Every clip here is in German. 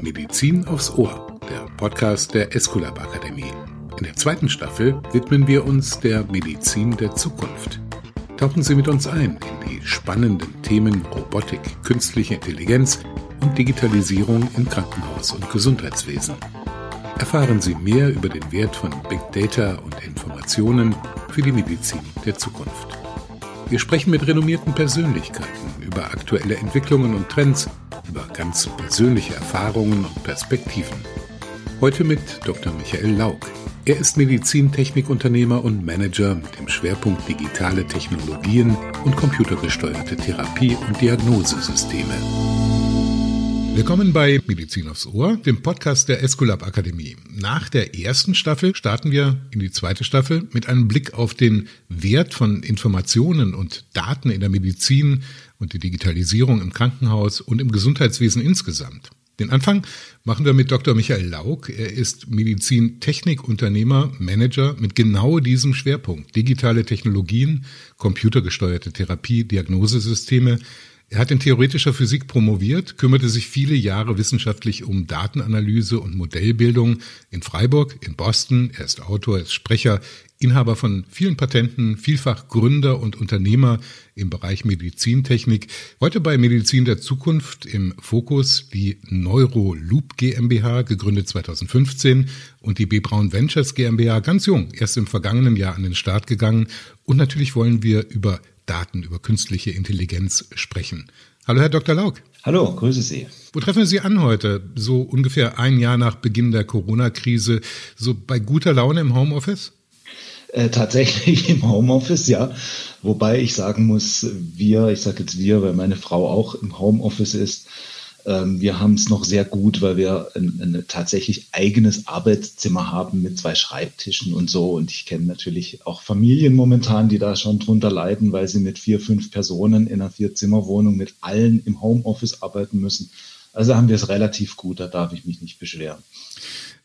Medizin aufs Ohr, der Podcast der Esculap Akademie. In der zweiten Staffel widmen wir uns der Medizin der Zukunft. Tauchen Sie mit uns ein in die spannenden Themen Robotik, künstliche Intelligenz und Digitalisierung im Krankenhaus- und Gesundheitswesen. Erfahren Sie mehr über den Wert von Big Data und Informationen für die Medizin der Zukunft. Wir sprechen mit renommierten Persönlichkeiten über aktuelle Entwicklungen und Trends, über ganz persönliche Erfahrungen und Perspektiven. Heute mit Dr. Michael Laug. Er ist Medizintechnikunternehmer und Manager mit dem Schwerpunkt digitale Technologien und computergesteuerte Therapie- und Diagnosesysteme. Willkommen bei Medizin aufs Ohr, dem Podcast der Esculap Akademie. Nach der ersten Staffel starten wir in die zweite Staffel mit einem Blick auf den Wert von Informationen und Daten in der Medizin und die Digitalisierung im Krankenhaus und im Gesundheitswesen insgesamt. Den Anfang machen wir mit Dr. Michael Laug. Er ist Medizintechnikunternehmer, Manager mit genau diesem Schwerpunkt. Digitale Technologien, computergesteuerte Therapie, Diagnosesysteme, er hat in theoretischer Physik promoviert, kümmerte sich viele Jahre wissenschaftlich um Datenanalyse und Modellbildung in Freiburg, in Boston. Er ist Autor, er ist Sprecher, Inhaber von vielen Patenten, vielfach Gründer und Unternehmer im Bereich Medizintechnik. Heute bei Medizin der Zukunft im Fokus die Neuroloop GmbH, gegründet 2015 und die B. Braun Ventures GmbH, ganz jung, erst im vergangenen Jahr an den Start gegangen. Und natürlich wollen wir über Daten, über künstliche Intelligenz sprechen. Hallo, Herr Dr. Laug. Hallo, grüße Sie. Wo treffen wir Sie an heute? So ungefähr ein Jahr nach Beginn der Corona-Krise, so bei guter Laune im Homeoffice? Äh, tatsächlich im Homeoffice, ja. Wobei ich sagen muss, wir, ich sage jetzt wir, weil meine Frau auch im Homeoffice ist, wir haben es noch sehr gut, weil wir ein, ein, tatsächlich eigenes Arbeitszimmer haben mit zwei Schreibtischen und so. Und ich kenne natürlich auch Familien momentan, die da schon drunter leiden, weil sie mit vier, fünf Personen in einer Vierzimmerwohnung mit allen im Homeoffice arbeiten müssen. Also haben wir es relativ gut, da darf ich mich nicht beschweren.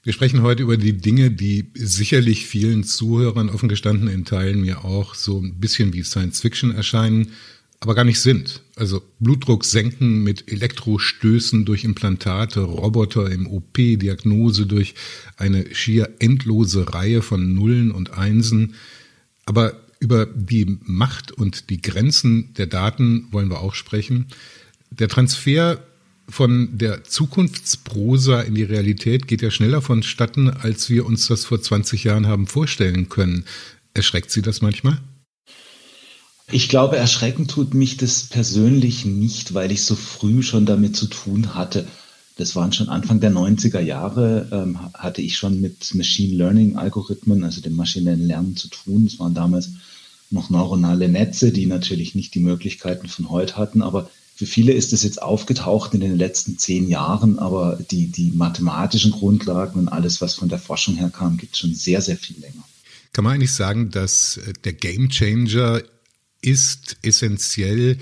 Wir sprechen heute über die Dinge, die sicherlich vielen Zuhörern offen gestanden in Teilen mir auch so ein bisschen wie Science Fiction erscheinen aber gar nicht sind. Also Blutdruck senken mit Elektrostößen durch Implantate, Roboter im OP, Diagnose durch eine schier endlose Reihe von Nullen und Einsen. Aber über die Macht und die Grenzen der Daten wollen wir auch sprechen. Der Transfer von der Zukunftsprosa in die Realität geht ja schneller vonstatten, als wir uns das vor 20 Jahren haben vorstellen können. Erschreckt Sie das manchmal? Ich glaube, erschreckend tut mich das persönlich nicht, weil ich so früh schon damit zu tun hatte. Das waren schon Anfang der 90er Jahre, ähm, hatte ich schon mit Machine Learning Algorithmen, also dem maschinellen Lernen zu tun. Das waren damals noch neuronale Netze, die natürlich nicht die Möglichkeiten von heute hatten, aber für viele ist es jetzt aufgetaucht in den letzten zehn Jahren, aber die, die mathematischen Grundlagen und alles, was von der Forschung herkam, gibt es schon sehr, sehr viel länger. Kann man eigentlich sagen, dass äh, der Gamechanger ist essentiell,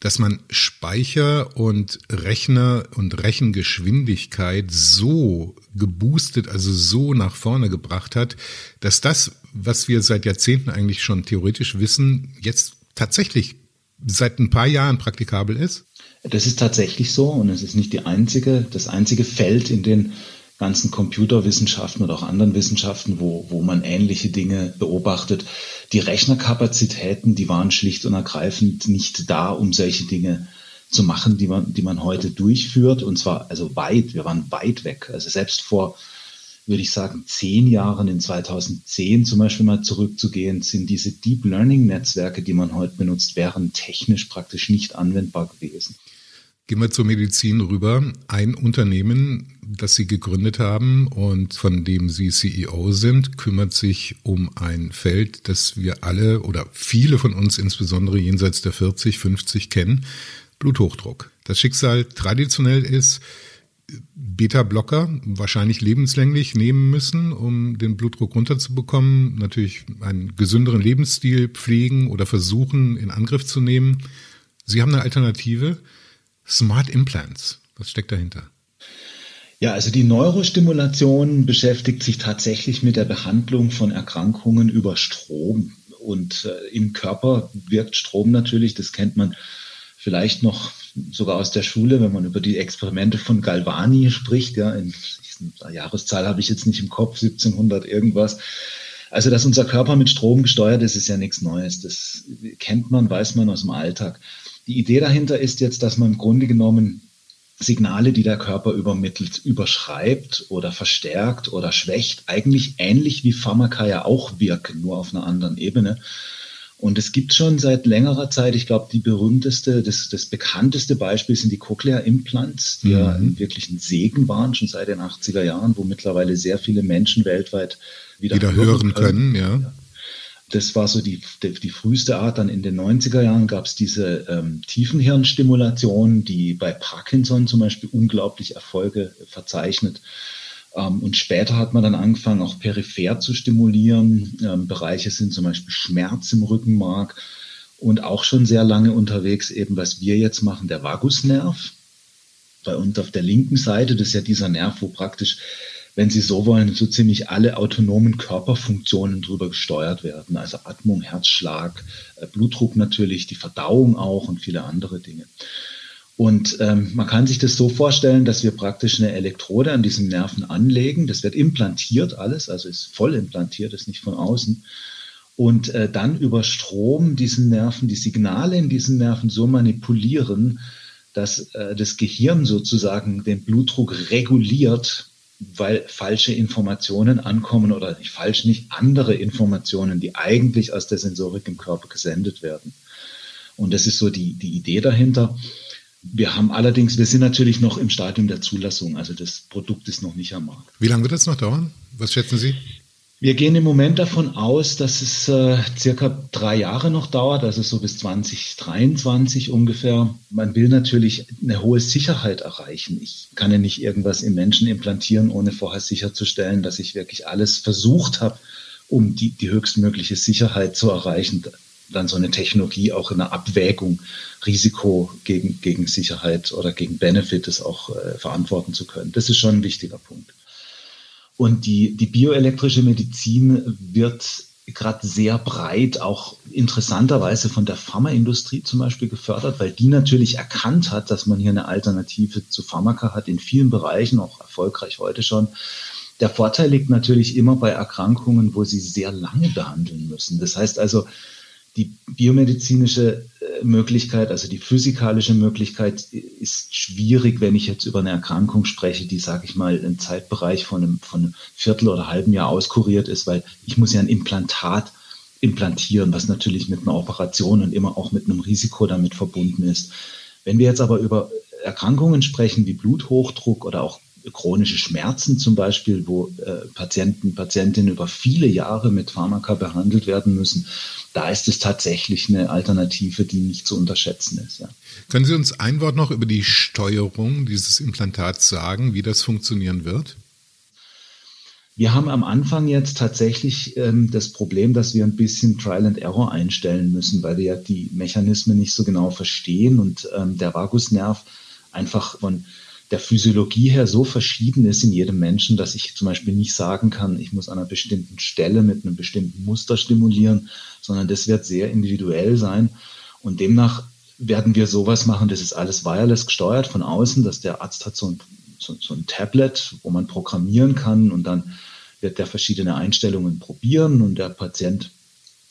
dass man Speicher und Rechner und Rechengeschwindigkeit so geboostet, also so nach vorne gebracht hat, dass das, was wir seit Jahrzehnten eigentlich schon theoretisch wissen, jetzt tatsächlich seit ein paar Jahren praktikabel ist? Das ist tatsächlich so und es ist nicht die einzige, das einzige Feld, in dem ganzen Computerwissenschaften oder auch anderen Wissenschaften, wo, wo man ähnliche Dinge beobachtet. Die Rechnerkapazitäten, die waren schlicht und ergreifend nicht da, um solche Dinge zu machen, die man, die man heute durchführt. Und zwar also weit, wir waren weit weg. Also selbst vor, würde ich sagen, zehn Jahren, in 2010 zum Beispiel mal zurückzugehen, sind diese Deep Learning Netzwerke, die man heute benutzt, wären technisch praktisch nicht anwendbar gewesen. Gehen wir zur Medizin rüber. Ein Unternehmen, das Sie gegründet haben und von dem Sie CEO sind, kümmert sich um ein Feld, das wir alle oder viele von uns insbesondere jenseits der 40, 50 kennen, Bluthochdruck. Das Schicksal traditionell ist, Beta-Blocker wahrscheinlich lebenslänglich nehmen müssen, um den Blutdruck runterzubekommen, natürlich einen gesünderen Lebensstil pflegen oder versuchen in Angriff zu nehmen. Sie haben eine Alternative, Smart Implants. Was steckt dahinter? Ja, also die Neurostimulation beschäftigt sich tatsächlich mit der Behandlung von Erkrankungen über Strom. Und äh, im Körper wirkt Strom natürlich, das kennt man vielleicht noch sogar aus der Schule, wenn man über die Experimente von Galvani spricht, ja, in, in Jahreszahl habe ich jetzt nicht im Kopf, 1700 irgendwas. Also, dass unser Körper mit Strom gesteuert ist, ist ja nichts Neues. Das kennt man, weiß man aus dem Alltag. Die Idee dahinter ist jetzt, dass man im Grunde genommen Signale, die der Körper übermittelt, überschreibt oder verstärkt oder schwächt, eigentlich ähnlich wie Pharmaka ja auch wirken, nur auf einer anderen Ebene. Und es gibt schon seit längerer Zeit, ich glaube, die berühmteste, das, das bekannteste Beispiel sind die Cochlear-Implants, die mhm. ja wirklich ein Segen waren, schon seit den 80er Jahren, wo mittlerweile sehr viele Menschen weltweit wieder, wieder hören können. können ja. Das war so die, die, die, früheste Art. Dann in den 90er Jahren gab es diese ähm, Tiefenhirnstimulation, die bei Parkinson zum Beispiel unglaublich Erfolge verzeichnet. Ähm, und später hat man dann angefangen, auch peripher zu stimulieren. Ähm, Bereiche sind zum Beispiel Schmerz im Rückenmark und auch schon sehr lange unterwegs, eben was wir jetzt machen, der Vagusnerv. Bei uns auf der linken Seite, das ist ja dieser Nerv, wo praktisch, wenn Sie so wollen, so ziemlich alle autonomen Körperfunktionen drüber gesteuert werden. Also Atmung, Herzschlag, äh, Blutdruck natürlich, die Verdauung auch und viele andere Dinge. Und ähm, man kann sich das so vorstellen, dass wir praktisch eine Elektrode an diesen Nerven anlegen. Das wird implantiert alles, also ist voll implantiert, ist nicht von außen. Und äh, dann über Strom diesen Nerven, die Signale in diesen Nerven so manipulieren, dass äh, das Gehirn sozusagen den Blutdruck reguliert, weil falsche Informationen ankommen oder nicht falsch, nicht andere Informationen, die eigentlich aus der Sensorik im Körper gesendet werden. Und das ist so die, die Idee dahinter. Wir haben allerdings, wir sind natürlich noch im Stadium der Zulassung, also das Produkt ist noch nicht am Markt. Wie lange wird das noch dauern? Was schätzen Sie? Wir gehen im Moment davon aus, dass es äh, circa drei Jahre noch dauert, also so bis 2023 ungefähr. Man will natürlich eine hohe Sicherheit erreichen. Ich kann ja nicht irgendwas im Menschen implantieren, ohne vorher sicherzustellen, dass ich wirklich alles versucht habe, um die, die höchstmögliche Sicherheit zu erreichen dann so eine Technologie auch in der Abwägung Risiko gegen, gegen Sicherheit oder gegen Benefit es auch äh, verantworten zu können. Das ist schon ein wichtiger Punkt. Und die, die bioelektrische Medizin wird gerade sehr breit, auch interessanterweise von der Pharmaindustrie zum Beispiel gefördert, weil die natürlich erkannt hat, dass man hier eine Alternative zu Pharmaka hat, in vielen Bereichen, auch erfolgreich heute schon. Der Vorteil liegt natürlich immer bei Erkrankungen, wo sie sehr lange behandeln müssen. Das heißt also, die biomedizinische Möglichkeit, also die physikalische Möglichkeit ist schwierig, wenn ich jetzt über eine Erkrankung spreche, die, sage ich mal, im Zeitbereich von einem, von einem Viertel oder halben Jahr auskuriert ist, weil ich muss ja ein Implantat implantieren, was natürlich mit einer Operation und immer auch mit einem Risiko damit verbunden ist. Wenn wir jetzt aber über Erkrankungen sprechen wie Bluthochdruck oder auch chronische Schmerzen zum Beispiel, wo äh, Patienten, Patientinnen über viele Jahre mit Pharmaka behandelt werden müssen, da ist es tatsächlich eine Alternative, die nicht zu unterschätzen ist. Ja. Können Sie uns ein Wort noch über die Steuerung dieses Implantats sagen, wie das funktionieren wird? Wir haben am Anfang jetzt tatsächlich ähm, das Problem, dass wir ein bisschen Trial and Error einstellen müssen, weil wir ja die Mechanismen nicht so genau verstehen und ähm, der Vagusnerv einfach von der Physiologie her so verschieden ist in jedem Menschen, dass ich zum Beispiel nicht sagen kann, ich muss an einer bestimmten Stelle mit einem bestimmten Muster stimulieren, sondern das wird sehr individuell sein. Und demnach werden wir sowas machen, das ist alles wireless gesteuert von außen, dass der Arzt hat so ein, so, so ein Tablet, wo man programmieren kann und dann wird der verschiedene Einstellungen probieren und der Patient,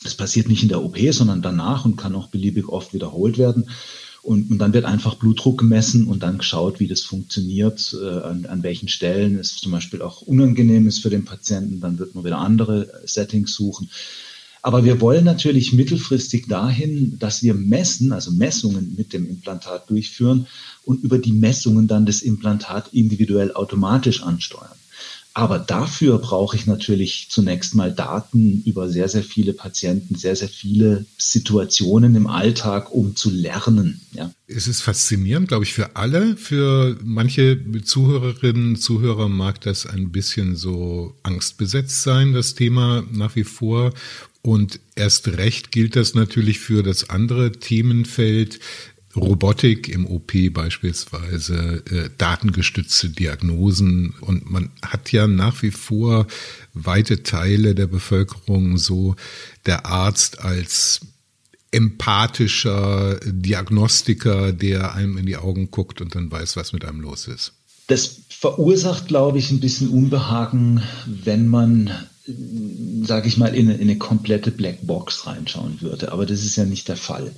das passiert nicht in der OP, sondern danach und kann auch beliebig oft wiederholt werden. Und, und dann wird einfach Blutdruck gemessen und dann geschaut, wie das funktioniert, äh, an, an welchen Stellen es zum Beispiel auch unangenehm ist für den Patienten. Dann wird man wieder andere Settings suchen. Aber wir wollen natürlich mittelfristig dahin, dass wir messen, also Messungen mit dem Implantat durchführen und über die Messungen dann das Implantat individuell automatisch ansteuern. Aber dafür brauche ich natürlich zunächst mal Daten über sehr, sehr viele Patienten, sehr, sehr viele Situationen im Alltag, um zu lernen. Ja. Es ist faszinierend, glaube ich, für alle. Für manche Zuhörerinnen, Zuhörer mag das ein bisschen so angstbesetzt sein, das Thema nach wie vor. Und erst recht gilt das natürlich für das andere Themenfeld Robotik im OP beispielsweise, äh, datengestützte Diagnosen. Und man hat ja nach wie vor weite Teile der Bevölkerung so der Arzt als empathischer Diagnostiker, der einem in die Augen guckt und dann weiß, was mit einem los ist. Das verursacht, glaube ich, ein bisschen Unbehagen, wenn man, sage ich mal, in in eine komplette Blackbox reinschauen würde. Aber das ist ja nicht der Fall.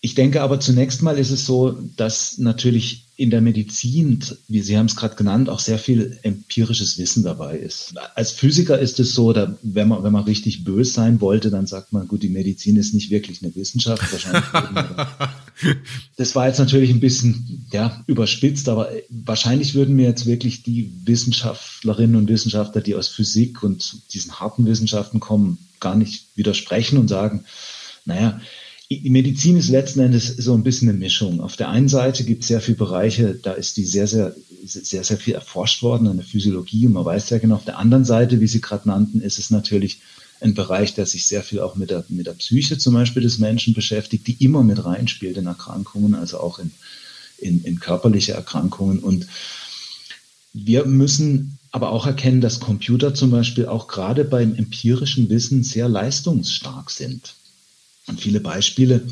Ich denke aber zunächst mal ist es so, dass natürlich in der Medizin, wie Sie haben es gerade genannt, auch sehr viel empirisches Wissen dabei ist. Als Physiker ist es so, da, wenn man wenn man richtig böse sein wollte, dann sagt man, gut, die Medizin ist nicht wirklich eine Wissenschaft. Wahrscheinlich das war jetzt natürlich ein bisschen ja, überspitzt, aber wahrscheinlich würden mir jetzt wirklich die Wissenschaftlerinnen und Wissenschaftler, die aus Physik und diesen harten Wissenschaften kommen, gar nicht widersprechen und sagen, naja, die Medizin ist letzten Endes so ein bisschen eine Mischung. Auf der einen Seite gibt es sehr viele Bereiche, da ist die sehr, sehr, sehr, sehr viel erforscht worden an der Physiologie und man weiß ja genau. Auf der anderen Seite, wie Sie gerade nannten, ist es natürlich ein Bereich, der sich sehr viel auch mit der, mit der Psyche zum Beispiel des Menschen beschäftigt, die immer mit reinspielt in Erkrankungen, also auch in, in, in körperliche Erkrankungen. Und wir müssen aber auch erkennen, dass Computer zum Beispiel auch gerade beim empirischen Wissen sehr leistungsstark sind. Und viele Beispiele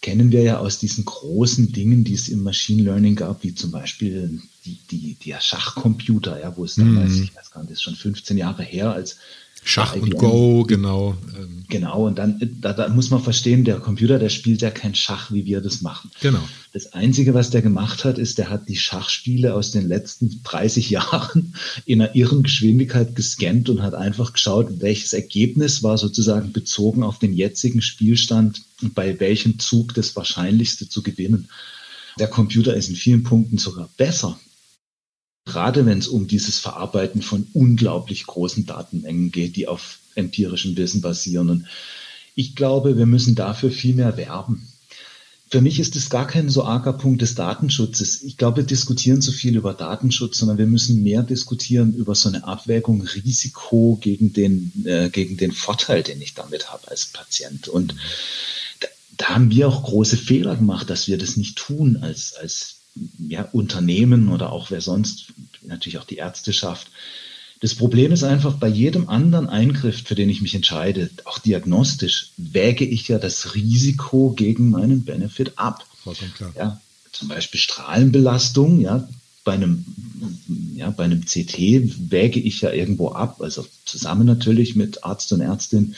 kennen wir ja aus diesen großen Dingen, die es im Machine Learning gab, wie zum Beispiel die, die, der Schachcomputer, ja, wo es damals, mm. ich weiß gar nicht, das ist schon 15 Jahre her, als Schach und Go, genau. Ähm. Genau, und dann da, da, muss man verstehen, der Computer, der spielt ja kein Schach, wie wir das machen. Genau. Das Einzige, was der gemacht hat, ist, der hat die Schachspiele aus den letzten 30 Jahren in einer irren Geschwindigkeit gescannt und hat einfach geschaut, welches Ergebnis war sozusagen bezogen auf den jetzigen Spielstand und bei welchem Zug das Wahrscheinlichste zu gewinnen. Der Computer ist in vielen Punkten sogar besser gerade wenn es um dieses Verarbeiten von unglaublich großen Datenmengen geht, die auf empirischem Wissen basieren. Und ich glaube, wir müssen dafür viel mehr werben. Für mich ist es gar kein so arger Punkt des Datenschutzes. Ich glaube, wir diskutieren zu viel über Datenschutz, sondern wir müssen mehr diskutieren über so eine Abwägung Risiko gegen den, äh, gegen den Vorteil, den ich damit habe als Patient. Und da, da haben wir auch große Fehler gemacht, dass wir das nicht tun als, als ja, Unternehmen oder auch wer sonst, natürlich auch die Ärzteschaft. Das Problem ist einfach, bei jedem anderen Eingriff, für den ich mich entscheide, auch diagnostisch, wäge ich ja das Risiko gegen meinen Benefit ab. Klar. Ja, zum Beispiel Strahlenbelastung, ja, bei einem, ja, bei einem CT wäge ich ja irgendwo ab, also zusammen natürlich mit Arzt und Ärztin,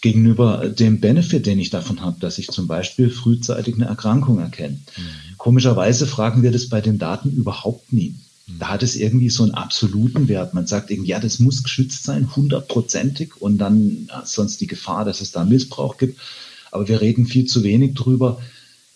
gegenüber dem Benefit, den ich davon habe, dass ich zum Beispiel frühzeitig eine Erkrankung erkenne. Mhm. Komischerweise fragen wir das bei den Daten überhaupt nie. Mhm. Da hat es irgendwie so einen absoluten Wert. Man sagt irgendwie, ja, das muss geschützt sein, hundertprozentig, und dann ja, sonst die Gefahr, dass es da Missbrauch gibt. Aber wir reden viel zu wenig drüber,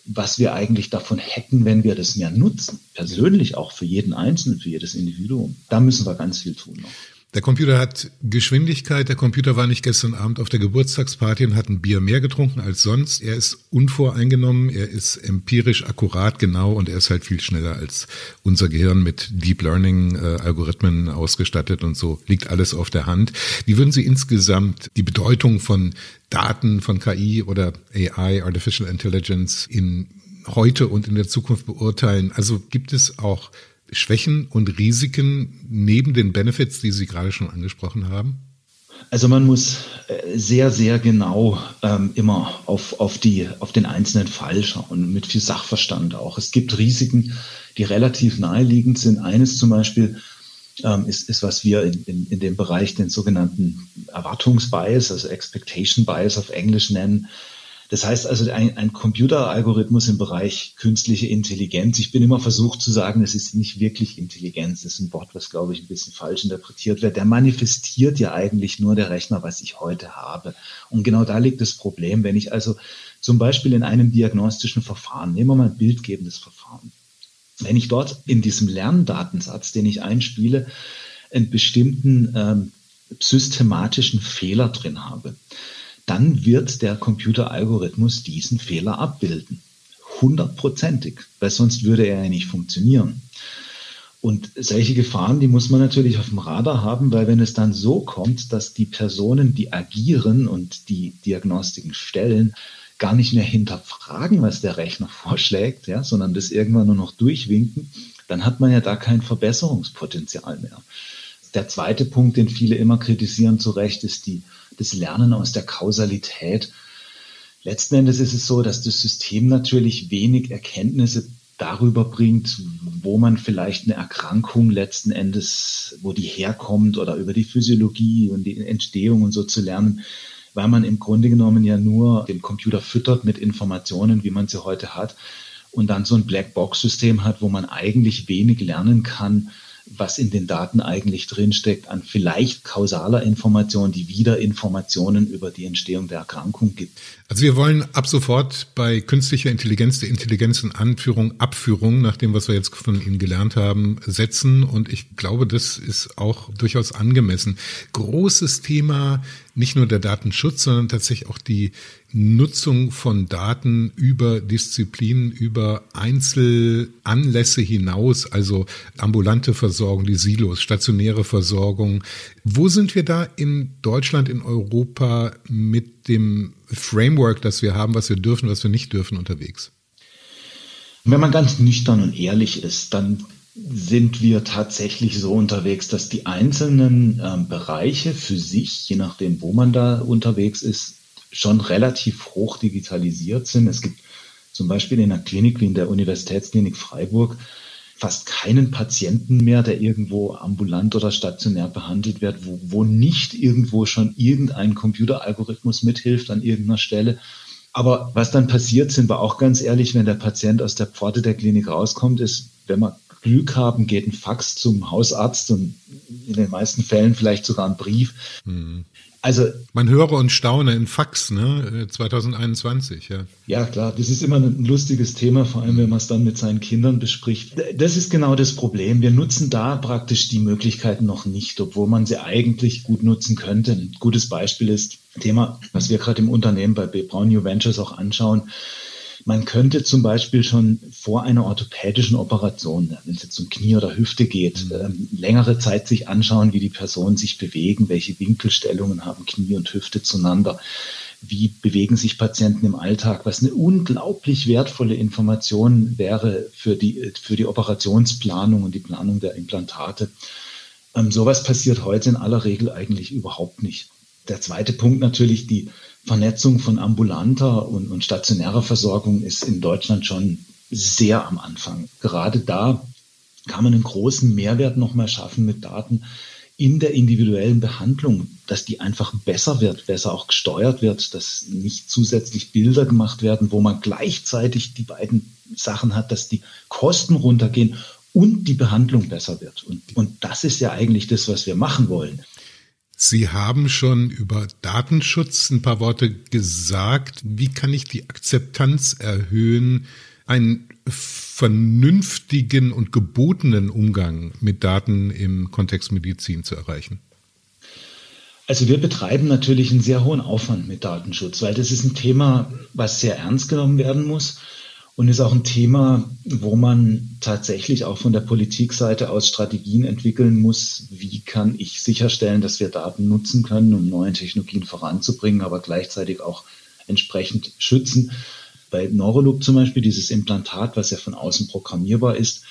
was wir eigentlich davon hätten, wenn wir das mehr nutzen. Persönlich auch für jeden Einzelnen, für jedes Individuum. Da müssen wir ganz viel tun noch. Der Computer hat Geschwindigkeit. Der Computer war nicht gestern Abend auf der Geburtstagsparty und hat ein Bier mehr getrunken als sonst. Er ist unvoreingenommen, er ist empirisch akkurat genau und er ist halt viel schneller als unser Gehirn mit Deep Learning äh, Algorithmen ausgestattet und so liegt alles auf der Hand. Wie würden Sie insgesamt die Bedeutung von Daten von KI oder AI, Artificial Intelligence in heute und in der Zukunft beurteilen? Also gibt es auch Schwächen und Risiken neben den Benefits, die Sie gerade schon angesprochen haben? Also man muss äh, sehr, sehr genau ähm, immer auf, auf, die, auf den einzelnen Fall schauen, mit viel Sachverstand auch. Es gibt Risiken, die relativ naheliegend sind. Eines zum Beispiel ähm, ist, ist, was wir in, in, in dem Bereich den sogenannten Erwartungsbias, also Expectation Bias auf Englisch nennen. Das heißt also, ein, ein Computeralgorithmus im Bereich künstliche Intelligenz, ich bin immer versucht zu sagen, es ist nicht wirklich Intelligenz, das ist ein Wort, was, glaube ich, ein bisschen falsch interpretiert wird. Der manifestiert ja eigentlich nur der Rechner, was ich heute habe. Und genau da liegt das Problem. Wenn ich also zum Beispiel in einem diagnostischen Verfahren, nehmen wir mal ein bildgebendes Verfahren, wenn ich dort in diesem Lerndatensatz, den ich einspiele, einen bestimmten ähm, systematischen Fehler drin habe, dann wird der Computeralgorithmus diesen Fehler abbilden. Hundertprozentig, weil sonst würde er ja nicht funktionieren. Und solche Gefahren, die muss man natürlich auf dem Radar haben, weil wenn es dann so kommt, dass die Personen, die agieren und die Diagnostiken stellen, gar nicht mehr hinterfragen, was der Rechner vorschlägt, ja, sondern das irgendwann nur noch durchwinken, dann hat man ja da kein Verbesserungspotenzial mehr. Der zweite Punkt, den viele immer kritisieren zu Recht, ist die das Lernen aus der Kausalität. Letzten Endes ist es so, dass das System natürlich wenig Erkenntnisse darüber bringt, wo man vielleicht eine Erkrankung letzten Endes, wo die herkommt oder über die Physiologie und die Entstehung und so zu lernen, weil man im Grunde genommen ja nur den Computer füttert mit Informationen, wie man sie heute hat und dann so ein Blackbox-System hat, wo man eigentlich wenig lernen kann, was in den Daten eigentlich drinsteckt, an vielleicht kausaler Information, die wieder Informationen über die Entstehung der Erkrankung gibt. Also wir wollen ab sofort bei künstlicher Intelligenz der Intelligenz in Anführung, Abführung, nach dem, was wir jetzt von Ihnen gelernt haben, setzen. Und ich glaube, das ist auch durchaus angemessen. Großes Thema nicht nur der Datenschutz, sondern tatsächlich auch die Nutzung von Daten über Disziplinen, über Einzelanlässe hinaus, also ambulante Versorgung, die Silos, stationäre Versorgung. Wo sind wir da in Deutschland, in Europa mit dem Framework, das wir haben, was wir dürfen, was wir nicht dürfen, unterwegs? Wenn man ganz nüchtern und ehrlich ist, dann sind wir tatsächlich so unterwegs, dass die einzelnen äh, Bereiche für sich, je nachdem, wo man da unterwegs ist, schon relativ hoch digitalisiert sind. Es gibt zum Beispiel in einer Klinik wie in der Universitätsklinik Freiburg fast keinen Patienten mehr, der irgendwo ambulant oder stationär behandelt wird, wo, wo nicht irgendwo schon irgendein Computeralgorithmus mithilft an irgendeiner Stelle. Aber was dann passiert, sind wir auch ganz ehrlich, wenn der Patient aus der Pforte der Klinik rauskommt, ist, wenn man Glück haben, geht ein Fax zum Hausarzt und in den meisten Fällen vielleicht sogar ein Brief. Mhm. Also man höre und staune in Fax, ne? 2021, ja. Ja, klar, das ist immer ein lustiges Thema, vor allem wenn man es dann mit seinen Kindern bespricht. Das ist genau das Problem. Wir nutzen da praktisch die Möglichkeiten noch nicht, obwohl man sie eigentlich gut nutzen könnte. Ein gutes Beispiel ist Thema, was wir gerade im Unternehmen bei B. Brown New Ventures auch anschauen. Man könnte zum Beispiel schon vor einer orthopädischen Operation, wenn es jetzt um Knie oder Hüfte geht, mhm. ähm, längere Zeit sich anschauen, wie die Personen sich bewegen, welche Winkelstellungen haben Knie und Hüfte zueinander, wie bewegen sich Patienten im Alltag, was eine unglaublich wertvolle Information wäre für die, für die Operationsplanung und die Planung der Implantate. Ähm, sowas passiert heute in aller Regel eigentlich überhaupt nicht. Der zweite Punkt natürlich, die Vernetzung von ambulanter und, und stationärer Versorgung ist in Deutschland schon sehr am Anfang. Gerade da kann man einen großen Mehrwert nochmal schaffen mit Daten in der individuellen Behandlung, dass die einfach besser wird, besser auch gesteuert wird, dass nicht zusätzlich Bilder gemacht werden, wo man gleichzeitig die beiden Sachen hat, dass die Kosten runtergehen und die Behandlung besser wird. Und, und das ist ja eigentlich das, was wir machen wollen. Sie haben schon über Datenschutz ein paar Worte gesagt. Wie kann ich die Akzeptanz erhöhen, einen vernünftigen und gebotenen Umgang mit Daten im Kontext Medizin zu erreichen? Also wir betreiben natürlich einen sehr hohen Aufwand mit Datenschutz, weil das ist ein Thema, was sehr ernst genommen werden muss und ist auch ein Thema, wo man tatsächlich auch von der Politikseite aus Strategien entwickeln muss. Wie kann ich sicherstellen, dass wir Daten nutzen können, um neue Technologien voranzubringen, aber gleichzeitig auch entsprechend schützen? Bei Neuroloop zum Beispiel, dieses Implantat, was ja von außen programmierbar ist,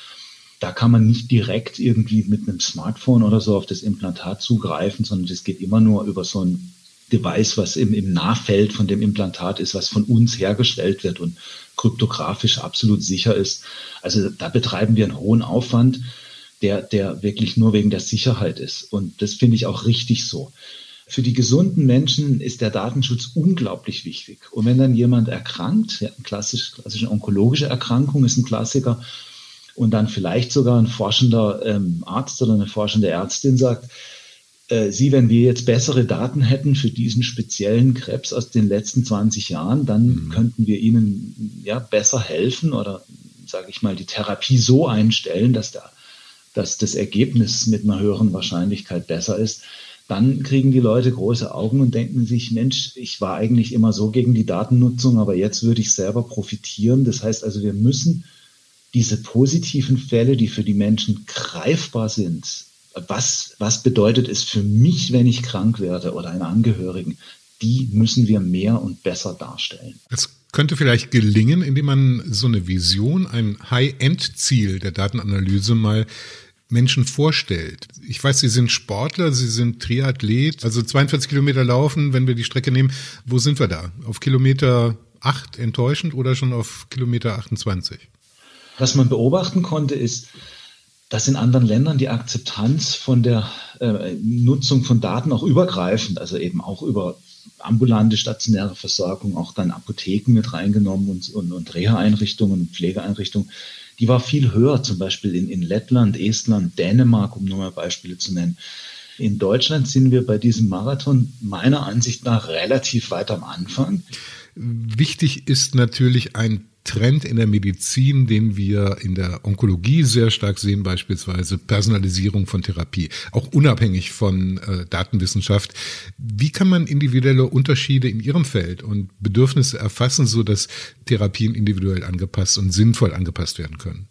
da kann man nicht direkt irgendwie mit einem Smartphone oder so auf das Implantat zugreifen, sondern das geht immer nur über so ein Device, was im, im Nahfeld von dem Implantat ist, was von uns hergestellt wird und kryptografisch absolut sicher ist. Also da betreiben wir einen hohen Aufwand, der, der wirklich nur wegen der Sicherheit ist. Und das finde ich auch richtig so. Für die gesunden Menschen ist der Datenschutz unglaublich wichtig. Und wenn dann jemand erkrankt, ja, klassisch, klassische onkologische Erkrankung ist ein Klassiker, und dann vielleicht sogar ein forschender ähm, Arzt oder eine forschende Ärztin sagt, äh, Sie, wenn wir jetzt bessere Daten hätten für diesen speziellen Krebs aus den letzten 20 Jahren, dann mhm. könnten wir Ihnen ja besser helfen oder, sage ich mal, die Therapie so einstellen, dass, der, dass das Ergebnis mit einer höheren Wahrscheinlichkeit besser ist. Dann kriegen die Leute große Augen und denken sich, Mensch, ich war eigentlich immer so gegen die Datennutzung, aber jetzt würde ich selber profitieren. Das heißt also, wir müssen diese positiven Fälle, die für die Menschen greifbar sind, was, was bedeutet es für mich, wenn ich krank werde oder einen Angehörigen, die müssen wir mehr und besser darstellen. Es könnte vielleicht gelingen, indem man so eine Vision, ein High-End-Ziel der Datenanalyse mal Menschen vorstellt. Ich weiß, Sie sind Sportler, Sie sind Triathlet, also 42 Kilometer laufen, wenn wir die Strecke nehmen. Wo sind wir da? Auf Kilometer 8 enttäuschend oder schon auf Kilometer 28? Was man beobachten konnte, ist, dass in anderen Ländern die Akzeptanz von der äh, Nutzung von Daten auch übergreifend, also eben auch über ambulante stationäre Versorgung, auch dann Apotheken mit reingenommen und, und, und Reha-Einrichtungen und Pflegeeinrichtungen, die war viel höher, zum Beispiel in, in Lettland, Estland, Dänemark, um nur mal Beispiele zu nennen. In Deutschland sind wir bei diesem Marathon meiner Ansicht nach relativ weit am Anfang. Wichtig ist natürlich ein Trend in der Medizin, den wir in der Onkologie sehr stark sehen, beispielsweise Personalisierung von Therapie, auch unabhängig von äh, Datenwissenschaft. Wie kann man individuelle Unterschiede in Ihrem Feld und Bedürfnisse erfassen, so dass Therapien individuell angepasst und sinnvoll angepasst werden können?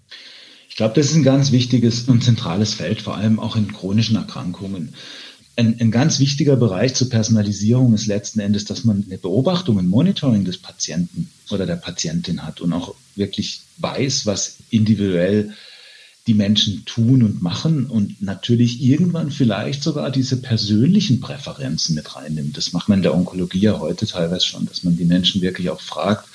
Ich glaube, das ist ein ganz wichtiges und zentrales Feld, vor allem auch in chronischen Erkrankungen ein, ein ganz wichtiger Bereich zur Personalisierung ist letzten Endes, dass man eine Beobachtung, ein Monitoring des Patienten oder der Patientin hat und auch wirklich weiß, was individuell die Menschen tun und machen und natürlich irgendwann vielleicht sogar diese persönlichen Präferenzen mit reinnimmt. Das macht man in der Onkologie ja heute teilweise schon, dass man die Menschen wirklich auch fragt.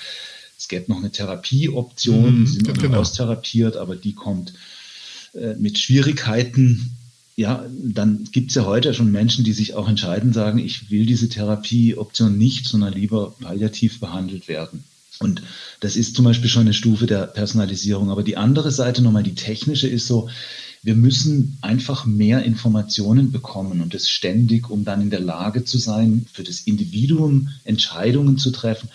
Es gäbe noch eine Therapieoption, mhm, die sind genau. austherapiert, aber die kommt äh, mit Schwierigkeiten ja, dann gibt es ja heute schon Menschen, die sich auch entscheiden, sagen, ich will diese Therapieoption nicht, sondern lieber palliativ behandelt werden. Und das ist zum Beispiel schon eine Stufe der Personalisierung. Aber die andere Seite nochmal, die technische, ist so, wir müssen einfach mehr Informationen bekommen und das ständig, um dann in der Lage zu sein, für das Individuum Entscheidungen zu treffen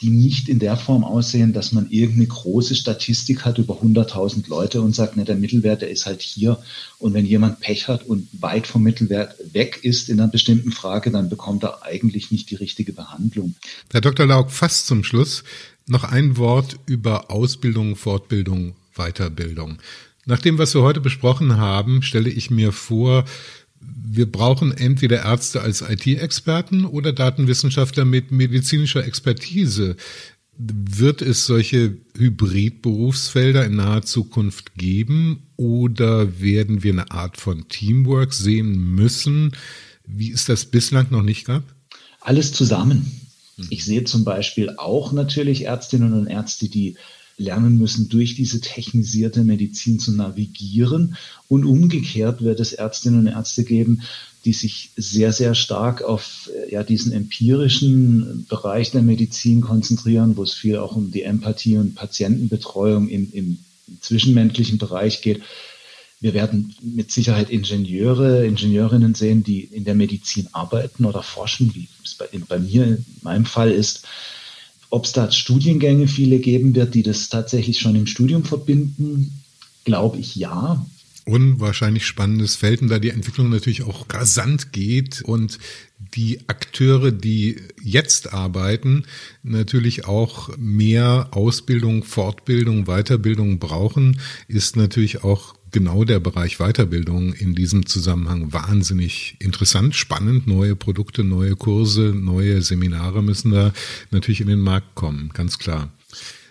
die nicht in der Form aussehen, dass man irgendeine große Statistik hat über 100.000 Leute und sagt, ne, der Mittelwert, der ist halt hier. Und wenn jemand Pech hat und weit vom Mittelwert weg ist in einer bestimmten Frage, dann bekommt er eigentlich nicht die richtige Behandlung. Herr Dr. Laug, fast zum Schluss noch ein Wort über Ausbildung, Fortbildung, Weiterbildung. Nach dem, was wir heute besprochen haben, stelle ich mir vor, wir brauchen entweder Ärzte als IT-Experten oder Datenwissenschaftler mit medizinischer Expertise. Wird es solche Hybrid-Berufsfelder in naher Zukunft geben oder werden wir eine Art von Teamwork sehen müssen, wie es das bislang noch nicht gab? Alles zusammen. Ich sehe zum Beispiel auch natürlich Ärztinnen und Ärzte, die lernen müssen, durch diese technisierte Medizin zu navigieren. Und umgekehrt wird es Ärztinnen und Ärzte geben, die sich sehr, sehr stark auf äh, ja, diesen empirischen Bereich der Medizin konzentrieren, wo es viel auch um die Empathie und Patientenbetreuung im, im zwischenmenschlichen Bereich geht. Wir werden mit Sicherheit Ingenieure, Ingenieurinnen sehen, die in der Medizin arbeiten oder forschen, wie es bei, bei mir in meinem Fall ist. Ob es da Studiengänge viele geben wird, die das tatsächlich schon im Studium verbinden, glaube ich ja. Unwahrscheinlich spannendes Feld, und da die Entwicklung natürlich auch rasant geht und die Akteure, die jetzt arbeiten, natürlich auch mehr Ausbildung, Fortbildung, Weiterbildung brauchen, ist natürlich auch genau der Bereich Weiterbildung in diesem Zusammenhang wahnsinnig interessant, spannend. Neue Produkte, neue Kurse, neue Seminare müssen da natürlich in den Markt kommen, ganz klar.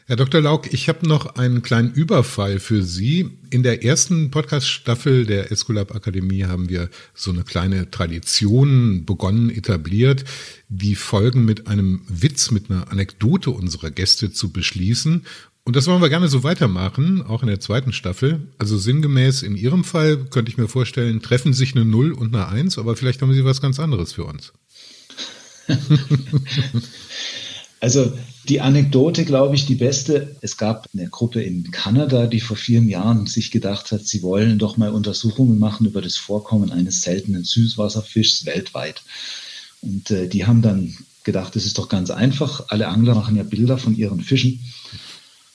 Herr Dr. Lauk, ich habe noch einen kleinen Überfall für Sie. In der ersten Podcast-Staffel der Escolab Akademie haben wir so eine kleine Tradition begonnen, etabliert, die Folgen mit einem Witz, mit einer Anekdote unserer Gäste zu beschließen. Und das wollen wir gerne so weitermachen, auch in der zweiten Staffel. Also sinngemäß in Ihrem Fall könnte ich mir vorstellen, treffen sich eine Null und eine Eins, aber vielleicht haben Sie was ganz anderes für uns. Also die Anekdote, glaube ich, die beste. Es gab eine Gruppe in Kanada, die vor vielen Jahren sich gedacht hat, sie wollen doch mal Untersuchungen machen über das Vorkommen eines seltenen Süßwasserfischs weltweit. Und äh, die haben dann gedacht, das ist doch ganz einfach. Alle Angler machen ja Bilder von ihren Fischen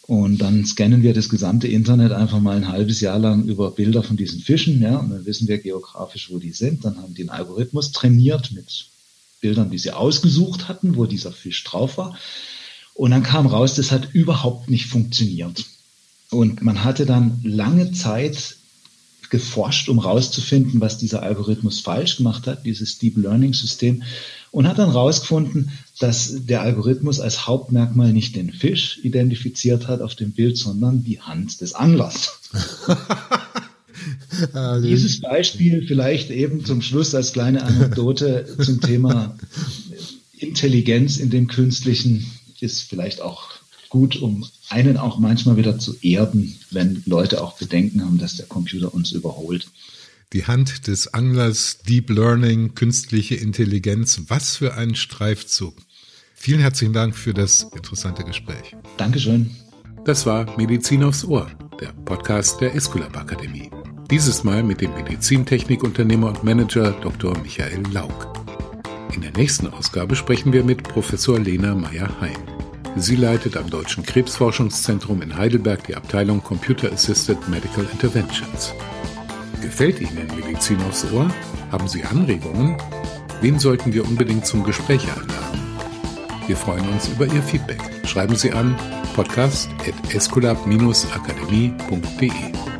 und dann scannen wir das gesamte Internet einfach mal ein halbes Jahr lang über Bilder von diesen Fischen, ja, und dann wissen wir geografisch, wo die sind. Dann haben die einen Algorithmus trainiert mit Bildern, die sie ausgesucht hatten, wo dieser Fisch drauf war. Und dann kam raus, das hat überhaupt nicht funktioniert. Und man hatte dann lange Zeit geforscht, um rauszufinden, was dieser Algorithmus falsch gemacht hat, dieses Deep Learning System und hat dann herausgefunden, dass der Algorithmus als Hauptmerkmal nicht den Fisch identifiziert hat auf dem Bild, sondern die Hand des Anglers. Dieses Beispiel vielleicht eben zum Schluss als kleine Anekdote zum Thema Intelligenz in dem künstlichen ist vielleicht auch gut, um einen auch manchmal wieder zu erden, wenn Leute auch Bedenken haben, dass der Computer uns überholt. Die Hand des Anglers, Deep Learning, künstliche Intelligenz, was für ein Streifzug. Vielen herzlichen Dank für das interessante Gespräch. Dankeschön. Das war Medizin aufs Ohr, der Podcast der Esculap Akademie. Dieses Mal mit dem Medizintechnikunternehmer und Manager Dr. Michael Laug. In der nächsten Ausgabe sprechen wir mit Professor Lena Meyer-Hein. Sie leitet am Deutschen Krebsforschungszentrum in Heidelberg die Abteilung Computer Assisted Medical Interventions. Gefällt Ihnen Medizin aufs Ohr? Haben Sie Anregungen? Wen sollten wir unbedingt zum Gespräch einladen? Wir freuen uns über Ihr Feedback. Schreiben Sie an podcast.esculap-akademie.de.